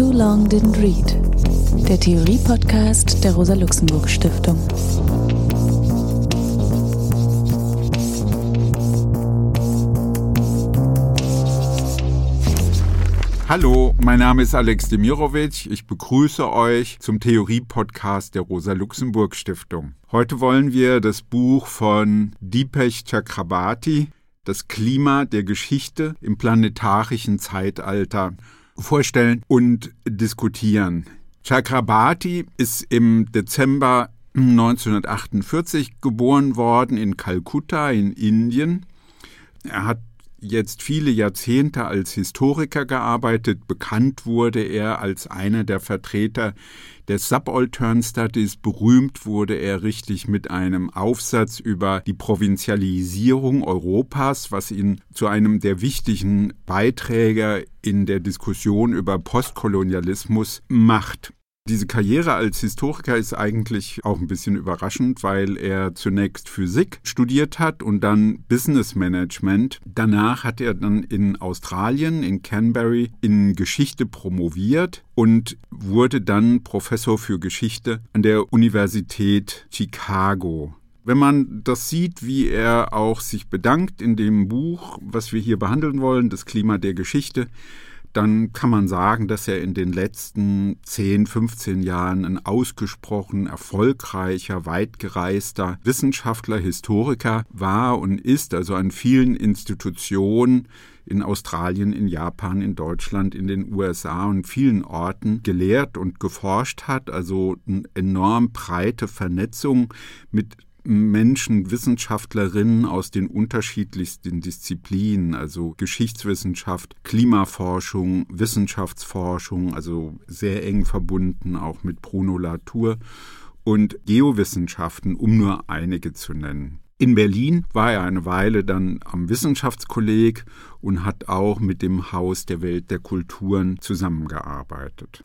Too Long Didn't Read, der Theorie-Podcast der Rosa-Luxemburg-Stiftung. Hallo, mein Name ist Alex Demirovic. Ich begrüße euch zum Theorie-Podcast der Rosa-Luxemburg-Stiftung. Heute wollen wir das Buch von Deepesh Chakrabarti, Das Klima der Geschichte im planetarischen Zeitalter, vorstellen und diskutieren. Chakrabarti ist im Dezember 1948 geboren worden in Kalkutta in Indien. Er hat jetzt viele Jahrzehnte als Historiker gearbeitet. Bekannt wurde er als einer der Vertreter des Subaltern Studies. Berühmt wurde er richtig mit einem Aufsatz über die Provinzialisierung Europas, was ihn zu einem der wichtigen Beiträger in der Diskussion über Postkolonialismus macht. Diese Karriere als Historiker ist eigentlich auch ein bisschen überraschend, weil er zunächst Physik studiert hat und dann Business Management. Danach hat er dann in Australien, in Canberra, in Geschichte promoviert und wurde dann Professor für Geschichte an der Universität Chicago. Wenn man das sieht, wie er auch sich bedankt in dem Buch, was wir hier behandeln wollen, das Klima der Geschichte, dann kann man sagen, dass er in den letzten 10, 15 Jahren ein ausgesprochen erfolgreicher, weitgereister Wissenschaftler, Historiker war und ist, also an vielen Institutionen in Australien, in Japan, in Deutschland, in den USA und vielen Orten gelehrt und geforscht hat, also eine enorm breite Vernetzung mit Menschen, Wissenschaftlerinnen aus den unterschiedlichsten Disziplinen, also Geschichtswissenschaft, Klimaforschung, Wissenschaftsforschung, also sehr eng verbunden auch mit Bruno Latour und Geowissenschaften, um nur einige zu nennen. In Berlin war er eine Weile dann am Wissenschaftskolleg und hat auch mit dem Haus der Welt der Kulturen zusammengearbeitet.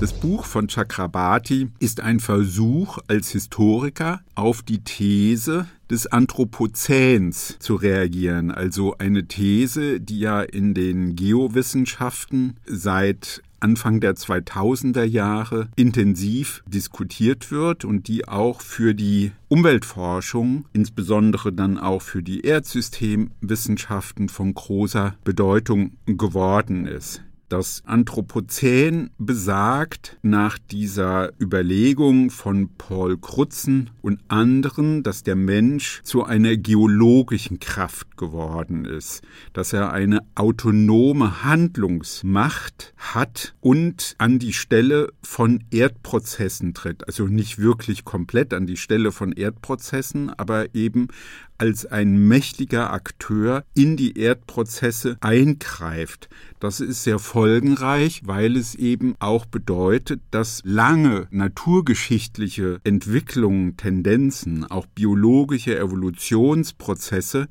Das Buch von Chakrabarti ist ein Versuch als Historiker auf die These des Anthropozäns zu reagieren, also eine These, die ja in den Geowissenschaften seit Anfang der 2000er Jahre intensiv diskutiert wird und die auch für die Umweltforschung, insbesondere dann auch für die Erdsystemwissenschaften von großer Bedeutung geworden ist. Das Anthropozän besagt nach dieser Überlegung von Paul Krutzen und anderen, dass der Mensch zu einer geologischen Kraft geworden ist, dass er eine autonome Handlungsmacht hat und an die Stelle von Erdprozessen tritt. Also nicht wirklich komplett an die Stelle von Erdprozessen, aber eben als ein mächtiger Akteur in die Erdprozesse eingreift. Das ist sehr folgenreich, weil es eben auch bedeutet, dass lange naturgeschichtliche Entwicklungen, Tendenzen, auch biologische Evolutionsprozesse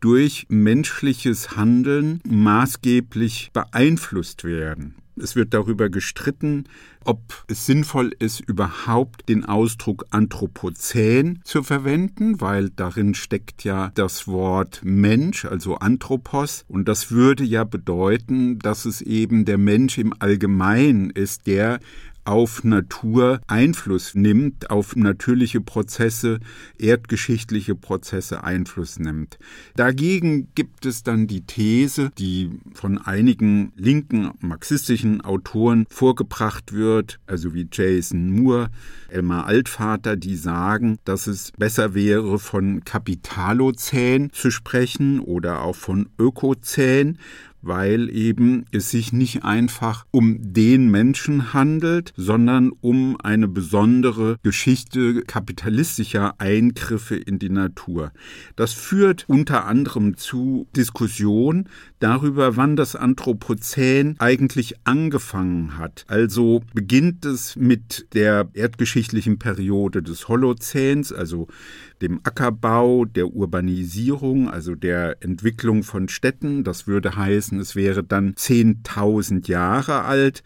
durch menschliches Handeln maßgeblich beeinflusst werden. Es wird darüber gestritten, ob es sinnvoll ist, überhaupt den Ausdruck Anthropozän zu verwenden, weil darin steckt ja das Wort Mensch, also Anthropos, und das würde ja bedeuten, dass es eben der Mensch im Allgemeinen ist, der auf Natur Einfluss nimmt, auf natürliche Prozesse, erdgeschichtliche Prozesse Einfluss nimmt. Dagegen gibt es dann die These, die von einigen linken marxistischen Autoren vorgebracht wird, also wie Jason Moore, Elmar Altvater, die sagen, dass es besser wäre, von Kapitalozän zu sprechen oder auch von Ökozän, weil eben es sich nicht einfach um den Menschen handelt, sondern um eine besondere Geschichte kapitalistischer Eingriffe in die Natur. Das führt unter anderem zu Diskussionen darüber, wann das Anthropozän eigentlich angefangen hat. Also beginnt es mit der erdgeschichtlichen Periode des Holozäns, also dem Ackerbau, der Urbanisierung, also der Entwicklung von Städten. Das würde heißen, es wäre dann 10.000 Jahre alt.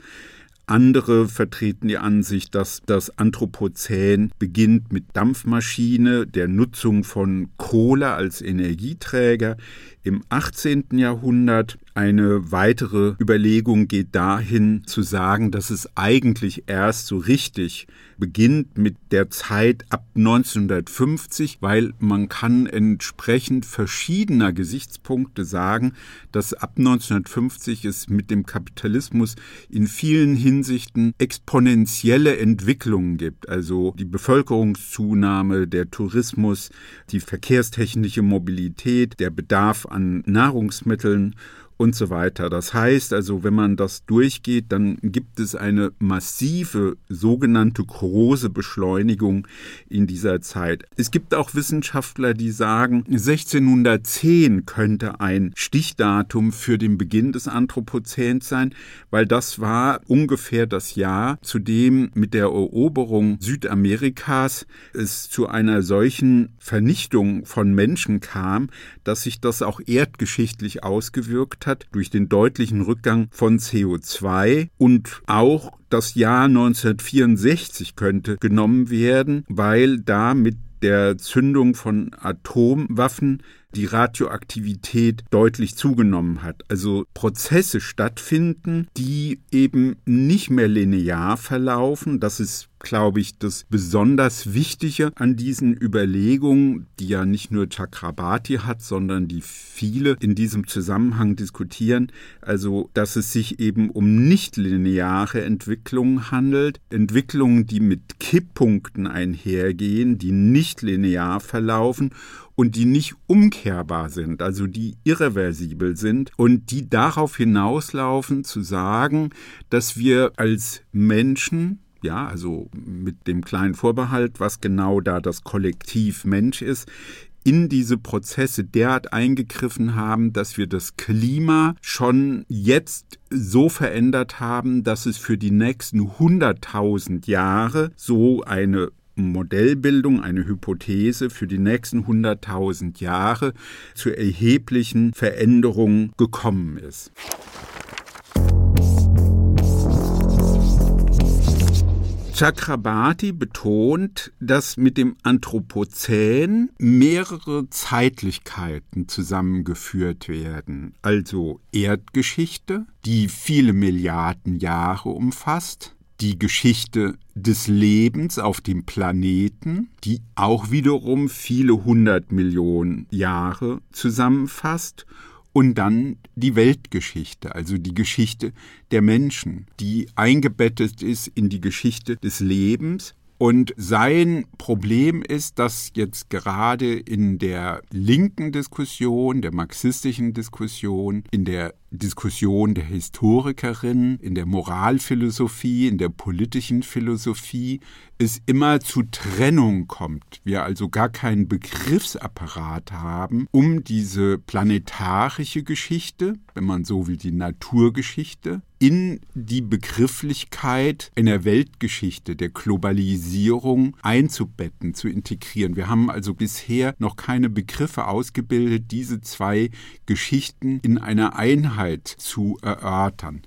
Andere vertreten die Ansicht, dass das Anthropozän beginnt mit Dampfmaschine, der Nutzung von Kohle als Energieträger im 18. Jahrhundert. Eine weitere Überlegung geht dahin zu sagen, dass es eigentlich erst so richtig beginnt mit der Zeit ab 1950, weil man kann entsprechend verschiedener Gesichtspunkte sagen, dass ab 1950 es mit dem Kapitalismus in vielen Hinsichten exponentielle Entwicklungen gibt. Also die Bevölkerungszunahme, der Tourismus, die verkehrstechnische Mobilität, der Bedarf an Nahrungsmitteln und so weiter. Das heißt also, wenn man das durchgeht, dann gibt es eine massive sogenannte große Beschleunigung in dieser Zeit. Es gibt auch Wissenschaftler, die sagen, 1610 könnte ein Stichdatum für den Beginn des Anthropozäns sein, weil das war ungefähr das Jahr, zu dem mit der Eroberung Südamerikas es zu einer solchen Vernichtung von Menschen kam, dass sich das auch erdgeschichtlich ausgewirkt hat durch den deutlichen Rückgang von CO2 und auch das Jahr 1964 könnte genommen werden, weil da mit der Zündung von Atomwaffen die Radioaktivität deutlich zugenommen hat. Also Prozesse stattfinden, die eben nicht mehr linear verlaufen. Das ist glaube ich, das besonders Wichtige an diesen Überlegungen, die ja nicht nur Chakrabarti hat, sondern die viele in diesem Zusammenhang diskutieren, also dass es sich eben um nicht lineare Entwicklungen handelt, Entwicklungen, die mit Kipppunkten einhergehen, die nicht linear verlaufen und die nicht umkehrbar sind, also die irreversibel sind und die darauf hinauslaufen zu sagen, dass wir als Menschen ja, also mit dem kleinen Vorbehalt, was genau da das Kollektiv Mensch ist, in diese Prozesse derart eingegriffen haben, dass wir das Klima schon jetzt so verändert haben, dass es für die nächsten 100.000 Jahre so eine Modellbildung, eine Hypothese für die nächsten 100.000 Jahre zu erheblichen Veränderungen gekommen ist. Chakrabarti betont, dass mit dem Anthropozän mehrere Zeitlichkeiten zusammengeführt werden, also Erdgeschichte, die viele Milliarden Jahre umfasst, die Geschichte des Lebens auf dem Planeten, die auch wiederum viele hundert Millionen Jahre zusammenfasst, und dann die Weltgeschichte, also die Geschichte der Menschen, die eingebettet ist in die Geschichte des Lebens. Und sein Problem ist, dass jetzt gerade in der linken Diskussion, der marxistischen Diskussion, in der Diskussion der Historikerin, in der Moralphilosophie, in der politischen Philosophie es immer zu Trennung kommt. Wir also gar keinen Begriffsapparat haben, um diese planetarische Geschichte, wenn man so will, die Naturgeschichte, in die Begrifflichkeit in der Weltgeschichte, der Globalisierung einzubetten, zu integrieren. Wir haben also bisher noch keine Begriffe ausgebildet, diese zwei Geschichten in einer Einheit zu erörtern.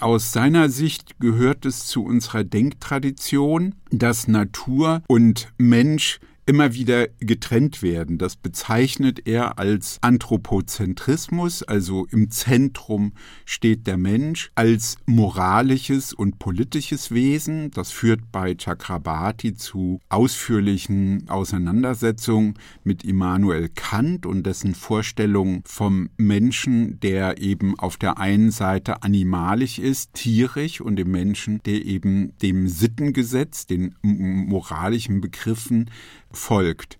Aus seiner Sicht gehört es zu unserer Denktradition, dass Natur und Mensch immer wieder getrennt werden. Das bezeichnet er als Anthropozentrismus, also im Zentrum steht der Mensch als moralisches und politisches Wesen. Das führt bei Chakrabarti zu ausführlichen Auseinandersetzungen mit Immanuel Kant und dessen Vorstellung vom Menschen, der eben auf der einen Seite animalisch ist, tierisch und dem Menschen, der eben dem Sittengesetz, den moralischen Begriffen folgt.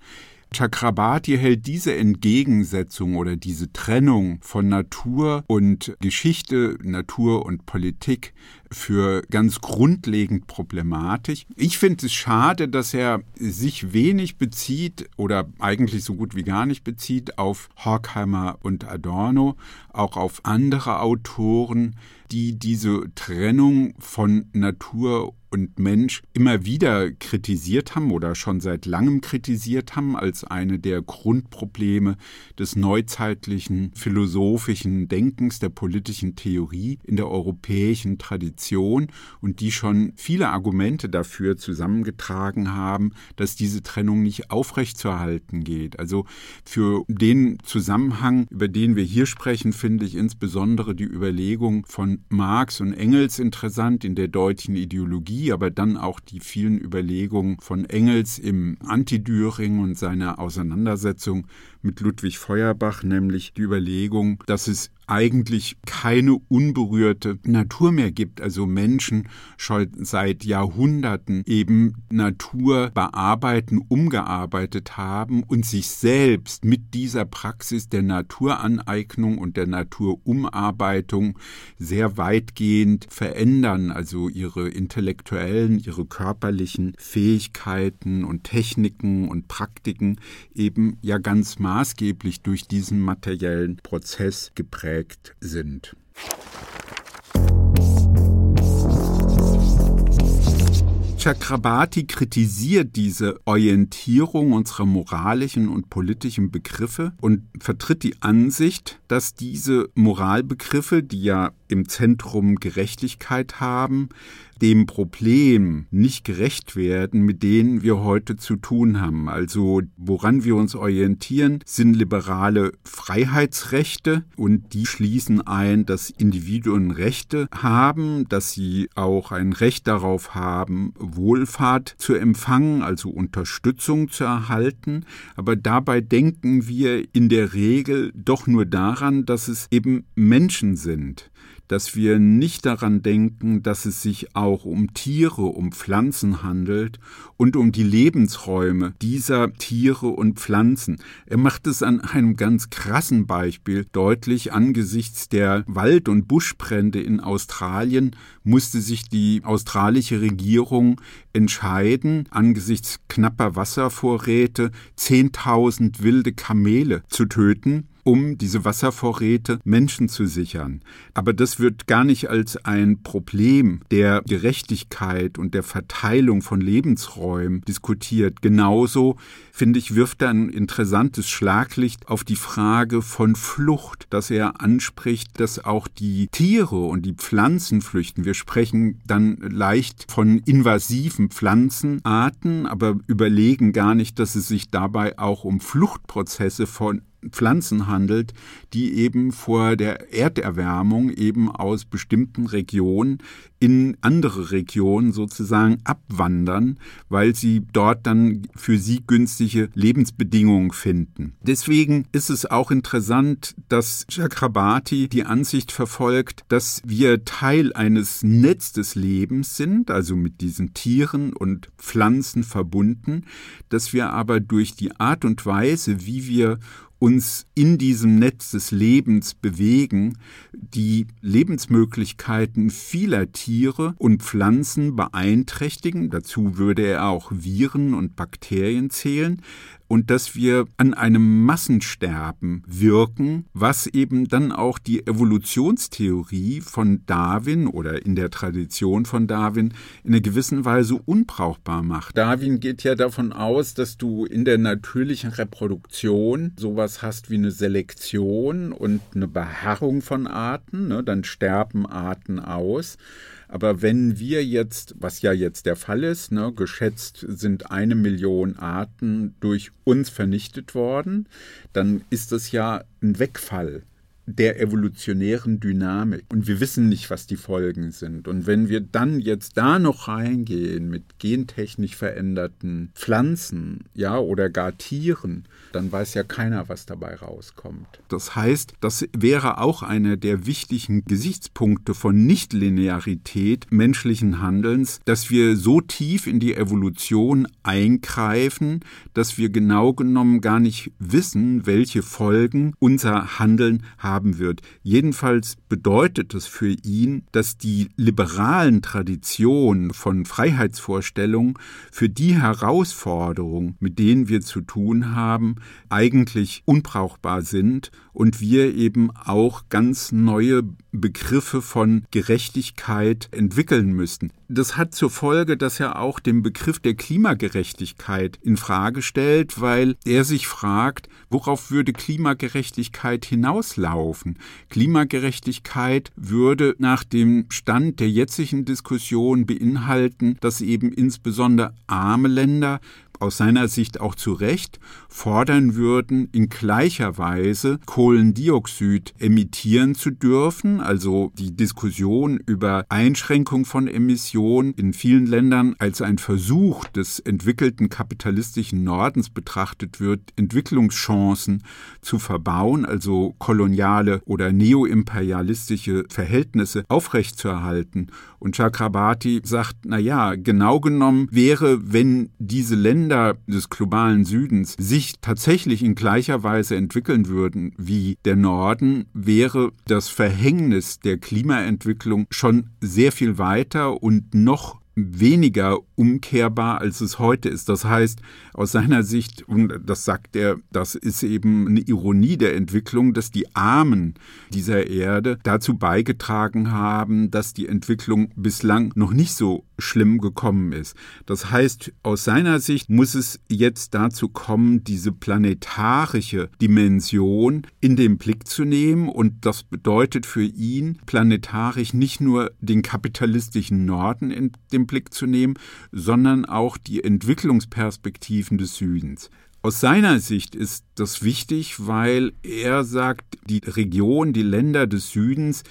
Chakrabarti hält diese Entgegensetzung oder diese Trennung von Natur und Geschichte, Natur und Politik für ganz grundlegend problematisch. Ich finde es schade, dass er sich wenig bezieht oder eigentlich so gut wie gar nicht bezieht auf Horkheimer und Adorno, auch auf andere Autoren, die diese Trennung von Natur und Mensch immer wieder kritisiert haben oder schon seit langem kritisiert haben als eine der Grundprobleme des neuzeitlichen philosophischen Denkens, der politischen Theorie in der europäischen Tradition und die schon viele Argumente dafür zusammengetragen haben, dass diese Trennung nicht aufrechtzuerhalten geht. Also für den Zusammenhang, über den wir hier sprechen, finde ich insbesondere die Überlegung von Marx und Engels interessant in der deutschen Ideologie, aber dann auch die vielen Überlegungen von Engels im Antidüring und seiner Auseinandersetzung mit Ludwig Feuerbach, nämlich die Überlegung, dass es eigentlich keine unberührte Natur mehr gibt. Also Menschen schon seit Jahrhunderten eben Natur bearbeiten, umgearbeitet haben und sich selbst mit dieser Praxis der Naturaneignung und der Naturumarbeitung sehr weitgehend verändern. Also ihre intellektuellen, ihre körperlichen Fähigkeiten und Techniken und Praktiken eben ja ganz maßgeblich durch diesen materiellen Prozess geprägt sind. Chakrabarti kritisiert diese Orientierung unserer moralischen und politischen Begriffe und vertritt die Ansicht, dass diese Moralbegriffe, die ja im Zentrum Gerechtigkeit haben, dem Problem nicht gerecht werden, mit denen wir heute zu tun haben. Also woran wir uns orientieren, sind liberale Freiheitsrechte und die schließen ein, dass Individuen Rechte haben, dass sie auch ein Recht darauf haben, Wohlfahrt zu empfangen, also Unterstützung zu erhalten. Aber dabei denken wir in der Regel doch nur daran, dass es eben Menschen sind dass wir nicht daran denken, dass es sich auch um Tiere, um Pflanzen handelt und um die Lebensräume dieser Tiere und Pflanzen. Er macht es an einem ganz krassen Beispiel deutlich. Angesichts der Wald- und Buschbrände in Australien musste sich die australische Regierung entscheiden, angesichts knapper Wasservorräte 10.000 wilde Kamele zu töten um diese Wasservorräte Menschen zu sichern. Aber das wird gar nicht als ein Problem der Gerechtigkeit und der Verteilung von Lebensräumen diskutiert. Genauso, finde ich, wirft er ein interessantes Schlaglicht auf die Frage von Flucht, dass er anspricht, dass auch die Tiere und die Pflanzen flüchten. Wir sprechen dann leicht von invasiven Pflanzenarten, aber überlegen gar nicht, dass es sich dabei auch um Fluchtprozesse von Pflanzen handelt, die eben vor der Erderwärmung eben aus bestimmten Regionen in andere Regionen sozusagen abwandern, weil sie dort dann für sie günstige Lebensbedingungen finden. Deswegen ist es auch interessant, dass Chakrabarti die Ansicht verfolgt, dass wir Teil eines Netz des Lebens sind, also mit diesen Tieren und Pflanzen verbunden, dass wir aber durch die Art und Weise, wie wir uns in diesem Netz des Lebens bewegen, die Lebensmöglichkeiten vieler Tiere und Pflanzen beeinträchtigen. Dazu würde er auch Viren und Bakterien zählen und dass wir an einem Massensterben wirken, was eben dann auch die Evolutionstheorie von Darwin oder in der Tradition von Darwin in einer gewissen Weise unbrauchbar macht. Darwin geht ja davon aus, dass du in der natürlichen Reproduktion sowas hast wie eine Selektion und eine Beharrung von Arten, ne? dann sterben Arten aus. Aber wenn wir jetzt, was ja jetzt der Fall ist, ne, geschätzt sind eine Million Arten durch uns vernichtet worden, dann ist das ja ein Wegfall der evolutionären Dynamik. Und wir wissen nicht, was die Folgen sind. Und wenn wir dann jetzt da noch reingehen mit gentechnisch veränderten Pflanzen, ja, oder gar Tieren, dann weiß ja keiner, was dabei rauskommt. Das heißt, das wäre auch einer der wichtigen Gesichtspunkte von Nichtlinearität menschlichen Handelns, dass wir so tief in die Evolution eingreifen, dass wir genau genommen gar nicht wissen, welche Folgen unser Handeln haben haben wird. Jedenfalls bedeutet es für ihn, dass die liberalen Traditionen von Freiheitsvorstellungen für die Herausforderungen, mit denen wir zu tun haben, eigentlich unbrauchbar sind und wir eben auch ganz neue Begriffe von Gerechtigkeit entwickeln müssten. das hat zur Folge, dass er auch den Begriff der Klimagerechtigkeit in Frage stellt, weil er sich fragt, worauf würde Klimagerechtigkeit hinauslaufen? Klimagerechtigkeit würde nach dem Stand der jetzigen Diskussion beinhalten, dass eben insbesondere arme Länder aus seiner Sicht auch zu Recht fordern würden, in gleicher Weise Kohlendioxid emittieren zu dürfen. Also die Diskussion über Einschränkung von Emissionen in vielen Ländern als ein Versuch des entwickelten kapitalistischen Nordens betrachtet wird, Entwicklungschancen zu verbauen, also koloniale oder neoimperialistische Verhältnisse aufrechtzuerhalten. Und Chakrabarti sagt, na ja, genau genommen wäre, wenn diese Länder Länder des globalen Südens sich tatsächlich in gleicher Weise entwickeln würden wie der Norden, wäre das Verhängnis der Klimaentwicklung schon sehr viel weiter und noch weniger umkehrbar, als es heute ist. Das heißt, aus seiner Sicht, und das sagt er, das ist eben eine Ironie der Entwicklung, dass die Armen dieser Erde dazu beigetragen haben, dass die Entwicklung bislang noch nicht so schlimm gekommen ist. Das heißt, aus seiner Sicht muss es jetzt dazu kommen, diese planetarische Dimension in den Blick zu nehmen und das bedeutet für ihn planetarisch nicht nur den kapitalistischen Norden in den Blick zu nehmen, sondern auch die Entwicklungsperspektiven des Südens. Aus seiner Sicht ist das wichtig, weil er sagt, die Region, die Länder des Südens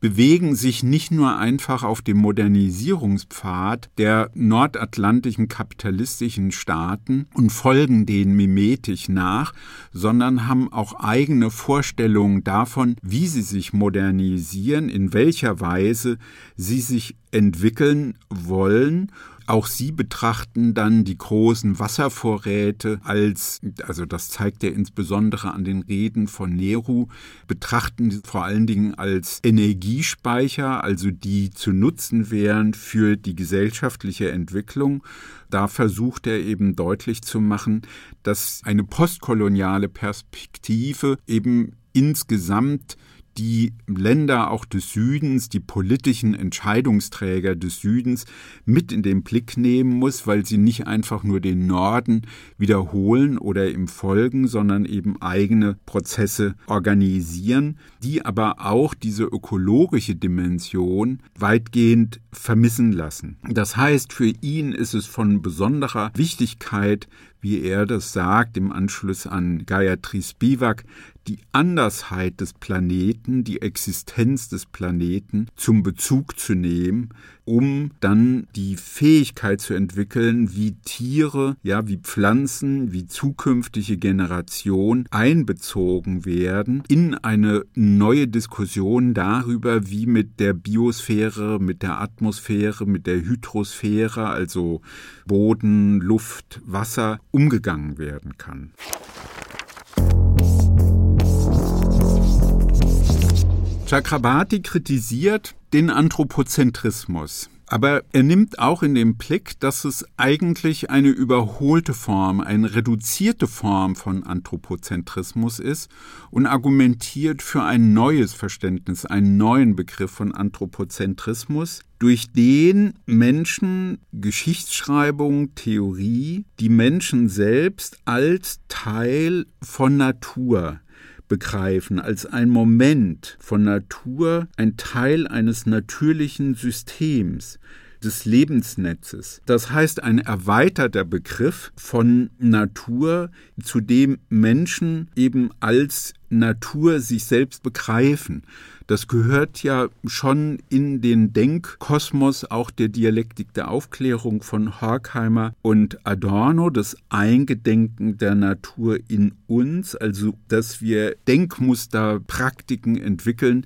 bewegen sich nicht nur einfach auf dem Modernisierungspfad der nordatlantischen kapitalistischen Staaten und folgen denen mimetisch nach, sondern haben auch eigene Vorstellungen davon, wie sie sich modernisieren, in welcher Weise sie sich entwickeln wollen auch sie betrachten dann die großen Wasservorräte als, also das zeigt er insbesondere an den Reden von Nehru, betrachten sie vor allen Dingen als Energiespeicher, also die zu nutzen wären für die gesellschaftliche Entwicklung. Da versucht er eben deutlich zu machen, dass eine postkoloniale Perspektive eben insgesamt die Länder auch des Südens, die politischen Entscheidungsträger des Südens mit in den Blick nehmen muss, weil sie nicht einfach nur den Norden wiederholen oder ihm folgen, sondern eben eigene Prozesse organisieren, die aber auch diese ökologische Dimension weitgehend vermissen lassen. Das heißt, für ihn ist es von besonderer Wichtigkeit, wie er das sagt im Anschluss an Gayatri Spivak, die Andersheit des Planeten, die Existenz des Planeten zum Bezug zu nehmen, um dann die Fähigkeit zu entwickeln, wie Tiere, ja, wie Pflanzen, wie zukünftige Generationen einbezogen werden in eine neue Diskussion darüber, wie mit der Biosphäre, mit der Atmosphäre, mit der Hydrosphäre, also Boden, Luft, Wasser, umgegangen werden kann. Chakrabarti kritisiert den Anthropozentrismus. Aber er nimmt auch in den Blick, dass es eigentlich eine überholte Form, eine reduzierte Form von Anthropozentrismus ist und argumentiert für ein neues Verständnis, einen neuen Begriff von Anthropozentrismus, durch den Menschen, Geschichtsschreibung, Theorie, die Menschen selbst als Teil von Natur begreifen, als ein Moment von Natur, ein Teil eines natürlichen Systems, des Lebensnetzes. Das heißt, ein erweiterter Begriff von Natur, zu dem Menschen eben als Natur sich selbst begreifen. Das gehört ja schon in den Denkkosmos auch der Dialektik der Aufklärung von Horkheimer und Adorno, das Eingedenken der Natur in uns, also dass wir Denkmuster, Praktiken entwickeln,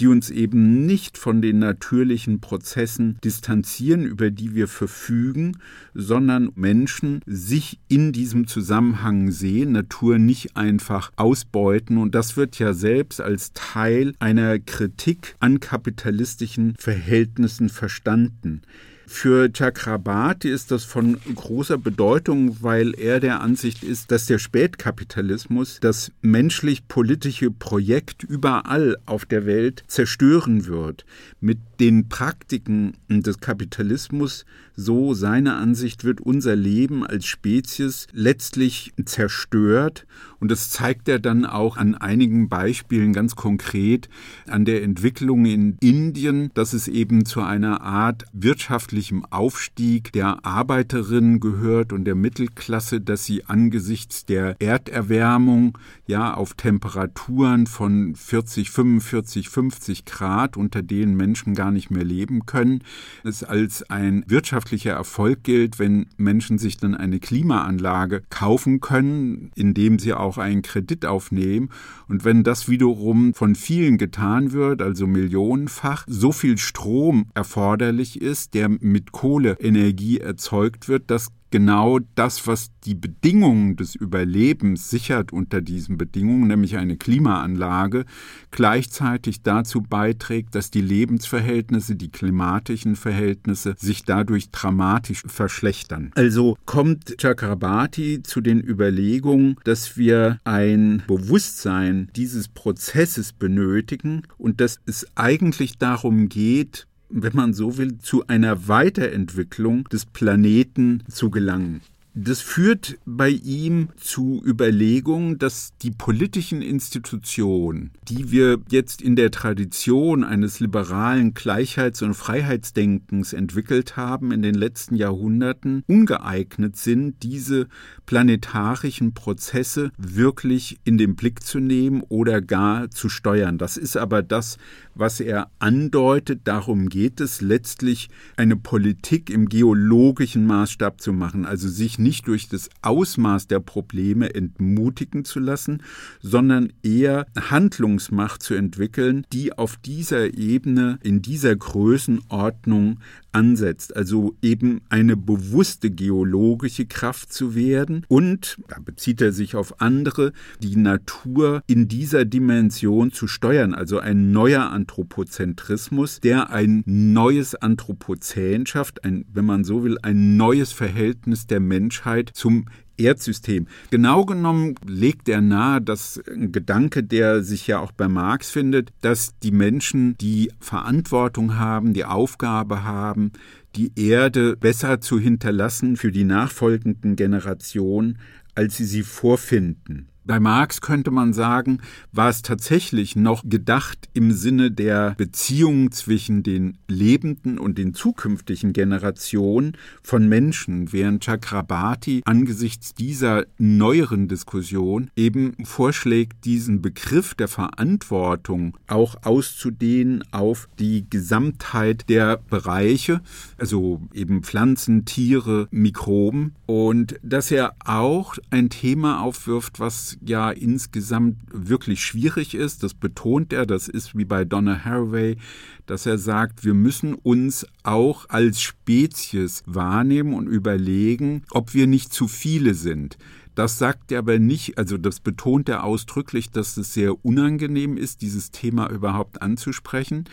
die uns eben nicht von den natürlichen Prozessen distanzieren, über die wir verfügen, sondern Menschen sich in diesem Zusammenhang sehen, Natur nicht einfach ausbeuten. Und das wird ja selbst als Teil einer Kritik an kapitalistischen Verhältnissen verstanden. Für Chakrabarti ist das von großer Bedeutung, weil er der Ansicht ist, dass der Spätkapitalismus das menschlich-politische Projekt überall auf der Welt zerstören wird. Mit den Praktiken des Kapitalismus, so seine Ansicht, wird unser Leben als Spezies letztlich zerstört. Und das zeigt er dann auch an einigen Beispielen ganz konkret an der Entwicklung in Indien, dass es eben zu einer Art wirtschaftlichem Aufstieg der Arbeiterinnen gehört und der Mittelklasse, dass sie angesichts der Erderwärmung ja auf Temperaturen von 40, 45, 50 Grad, unter denen Menschen gar nicht mehr leben können, es als ein wirtschaftlicher Erfolg gilt, wenn Menschen sich dann eine Klimaanlage kaufen können, indem sie auch einen Kredit aufnehmen. Und wenn das wiederum von vielen getan wird, also millionenfach, so viel Strom erforderlich ist, der mit Kohleenergie erzeugt wird, dass genau das, was die Bedingungen des Überlebens sichert unter diesen Bedingungen, nämlich eine Klimaanlage, gleichzeitig dazu beiträgt, dass die Lebensverhältnisse, die klimatischen Verhältnisse sich dadurch dramatisch verschlechtern. Also kommt Chakrabarti zu den Überlegungen, dass wir ein Bewusstsein dieses Prozesses benötigen und dass es eigentlich darum geht, wenn man so will, zu einer Weiterentwicklung des Planeten zu gelangen. Das führt bei ihm zu Überlegungen, dass die politischen Institutionen, die wir jetzt in der Tradition eines liberalen Gleichheits- und Freiheitsdenkens entwickelt haben in den letzten Jahrhunderten, ungeeignet sind, diese planetarischen Prozesse wirklich in den Blick zu nehmen oder gar zu steuern. Das ist aber das, was er andeutet. Darum geht es letztlich, eine Politik im geologischen Maßstab zu machen, also sich nicht durch das Ausmaß der Probleme entmutigen zu lassen, sondern eher Handlungsmacht zu entwickeln, die auf dieser Ebene, in dieser Größenordnung ansetzt, also eben eine bewusste geologische Kraft zu werden. Und, da bezieht er sich auf andere, die Natur in dieser Dimension zu steuern, also ein neuer Anthropozentrismus, der ein neues Anthropozän schafft, ein, wenn man so will, ein neues Verhältnis der Menschheit zum Erdsystem. Genau genommen legt er nahe, dass ein Gedanke, der sich ja auch bei Marx findet, dass die Menschen die Verantwortung haben, die Aufgabe haben, die Erde besser zu hinterlassen für die nachfolgenden Generationen, als sie sie vorfinden. Bei Marx könnte man sagen, war es tatsächlich noch gedacht im Sinne der Beziehung zwischen den lebenden und den zukünftigen Generationen von Menschen, während Chakrabarti angesichts dieser neueren Diskussion eben vorschlägt, diesen Begriff der Verantwortung auch auszudehnen auf die Gesamtheit der Bereiche, also eben Pflanzen, Tiere, Mikroben und dass er auch ein Thema aufwirft, was ja insgesamt wirklich schwierig ist. Das betont er, das ist wie bei Donna Haraway, dass er sagt, wir müssen uns auch als Spezies wahrnehmen und überlegen, ob wir nicht zu viele sind. Das sagt er aber nicht, also das betont er ausdrücklich, dass es sehr unangenehm ist, dieses Thema überhaupt anzusprechen,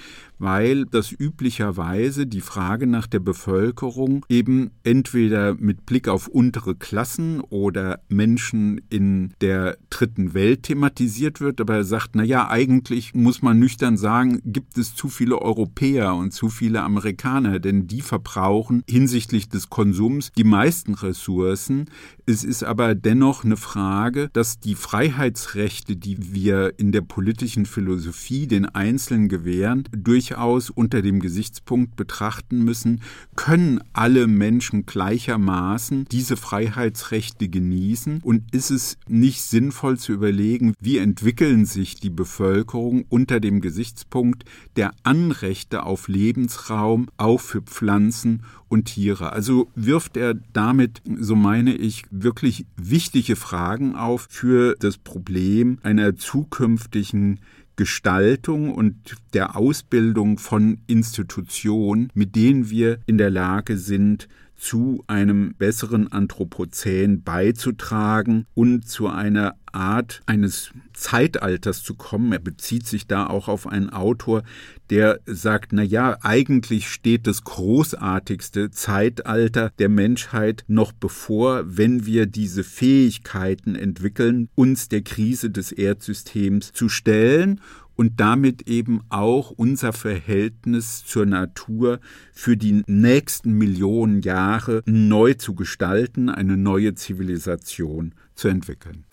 weil das üblicherweise die Frage nach der Bevölkerung eben entweder mit Blick auf untere Klassen oder Menschen in der dritten Welt thematisiert wird, aber er sagt, na ja, eigentlich muss man nüchtern sagen, gibt es zu viele Europäer und zu viele Amerikaner, denn die verbrauchen hinsichtlich des Konsums die meisten Ressourcen. Es ist aber dennoch eine Frage, dass die Freiheitsrechte, die wir in der politischen Philosophie den Einzelnen gewähren, durch durchaus unter dem Gesichtspunkt betrachten müssen, können alle Menschen gleichermaßen diese Freiheitsrechte genießen und ist es nicht sinnvoll zu überlegen, wie entwickeln sich die Bevölkerung unter dem Gesichtspunkt der Anrechte auf Lebensraum auch für Pflanzen und Tiere. Also wirft er damit, so meine ich, wirklich wichtige Fragen auf für das Problem einer zukünftigen Gestaltung und der Ausbildung von Institutionen, mit denen wir in der Lage sind, zu einem besseren Anthropozän beizutragen und zu einer Art eines Zeitalters zu kommen. Er bezieht sich da auch auf einen Autor, der sagt, na ja, eigentlich steht das großartigste Zeitalter der Menschheit noch bevor, wenn wir diese Fähigkeiten entwickeln, uns der Krise des Erdsystems zu stellen und damit eben auch unser Verhältnis zur Natur für die nächsten Millionen Jahre neu zu gestalten, eine neue Zivilisation zu entwickeln.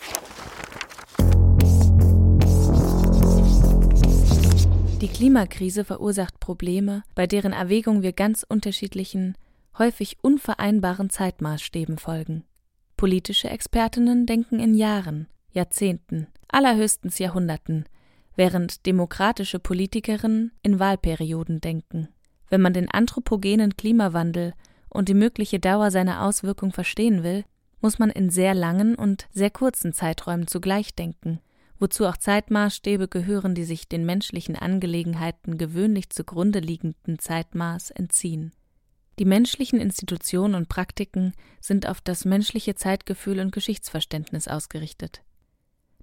Die Klimakrise verursacht Probleme, bei deren Erwägung wir ganz unterschiedlichen, häufig unvereinbaren Zeitmaßstäben folgen. Politische Expertinnen denken in Jahren, Jahrzehnten, allerhöchstens Jahrhunderten, während demokratische Politikerinnen in Wahlperioden denken. Wenn man den anthropogenen Klimawandel und die mögliche Dauer seiner Auswirkung verstehen will, muss man in sehr langen und sehr kurzen Zeiträumen zugleich denken, wozu auch Zeitmaßstäbe gehören, die sich den menschlichen Angelegenheiten gewöhnlich zugrunde liegenden Zeitmaß entziehen. Die menschlichen Institutionen und Praktiken sind auf das menschliche Zeitgefühl und Geschichtsverständnis ausgerichtet.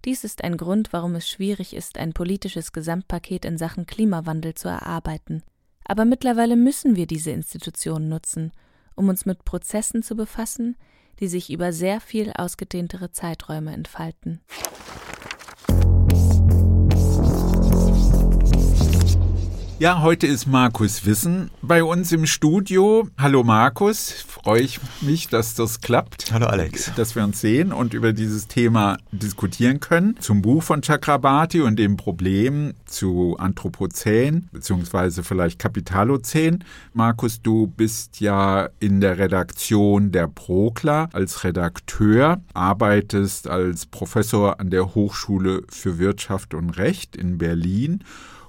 Dies ist ein Grund, warum es schwierig ist, ein politisches Gesamtpaket in Sachen Klimawandel zu erarbeiten. Aber mittlerweile müssen wir diese Institutionen nutzen, um uns mit Prozessen zu befassen, die sich über sehr viel ausgedehntere Zeiträume entfalten. Ja, heute ist Markus Wissen bei uns im Studio. Hallo Markus, freue ich mich, dass das klappt. Hallo Alex. Dass wir uns sehen und über dieses Thema diskutieren können. Zum Buch von Chakrabarti und dem Problem zu Anthropozän beziehungsweise vielleicht Kapitalozän. Markus, du bist ja in der Redaktion der Prokla als Redakteur, arbeitest als Professor an der Hochschule für Wirtschaft und Recht in Berlin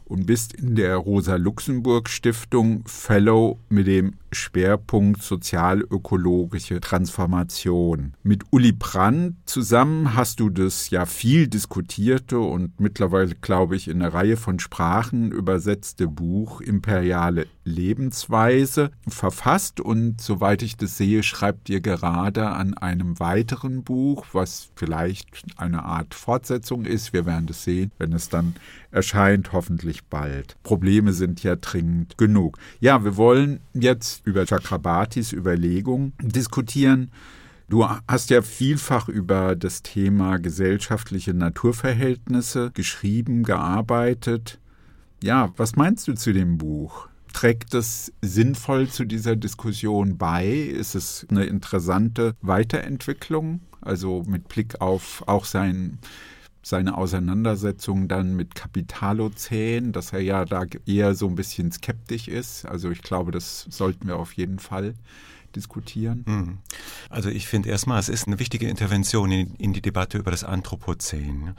und bist in der Rosa-Luxemburg-Stiftung Fellow mit dem Schwerpunkt sozialökologische Transformation. Mit Uli Brandt zusammen hast du das ja viel diskutierte und mittlerweile, glaube ich, in einer Reihe von Sprachen übersetzte Buch Imperiale Lebensweise verfasst und soweit ich das sehe, schreibt ihr gerade an einem weiteren Buch, was vielleicht eine Art Fortsetzung ist. Wir werden das sehen, wenn es dann erscheint, hoffentlich bald. Probleme sind ja dringend genug. Ja, wir wollen jetzt über Chakrabartis Überlegung diskutieren. Du hast ja vielfach über das Thema gesellschaftliche Naturverhältnisse geschrieben, gearbeitet. Ja, was meinst du zu dem Buch? Trägt es sinnvoll zu dieser Diskussion bei? Ist es eine interessante Weiterentwicklung? Also mit Blick auf auch sein seine Auseinandersetzung dann mit Kapitalozän, dass er ja da eher so ein bisschen skeptisch ist. Also ich glaube, das sollten wir auf jeden Fall diskutieren. Hm. Also ich finde erstmal, es ist eine wichtige Intervention in, in die Debatte über das Anthropozän.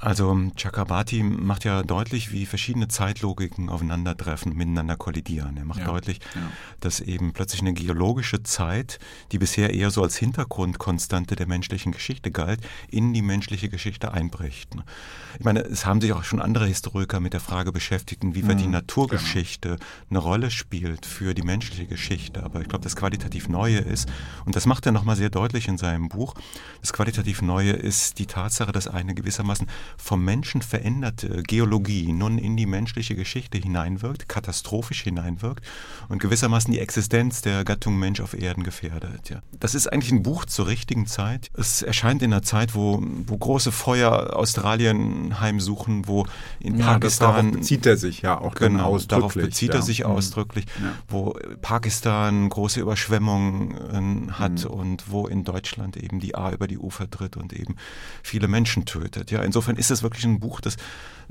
Also Chakrabarti macht ja deutlich, wie verschiedene Zeitlogiken aufeinandertreffen, miteinander kollidieren. Er macht ja, deutlich, ja. dass eben plötzlich eine geologische Zeit, die bisher eher so als Hintergrundkonstante der menschlichen Geschichte galt, in die menschliche Geschichte einbricht. Ich meine, es haben sich auch schon andere Historiker mit der Frage beschäftigt, inwieweit mhm, die Naturgeschichte genau. eine Rolle spielt für die menschliche Geschichte. Aber ich glaube, das qualitativ Neue ist, und das macht er nochmal sehr deutlich in seinem Buch, das qualitativ Neue ist die Tatsache, dass eine gewissermaßen vom Menschen veränderte Geologie nun in die menschliche Geschichte hineinwirkt, katastrophisch hineinwirkt und gewissermaßen die Existenz der Gattung Mensch auf Erden gefährdet. Ja. Das ist eigentlich ein Buch zur richtigen Zeit. Es erscheint in einer Zeit, wo, wo große Feuer Australien heimsuchen, wo in ja, Pakistan... Darauf bezieht er sich ja auch genau, ausdrücklich. Darauf bezieht ja. er sich mhm. ausdrücklich, ja. wo Pakistan große Überschwemmungen hat mhm. und wo in Deutschland eben die A über die Ufer tritt und eben viele Menschen tötet. Ja, insofern ist es wirklich ein Buch, das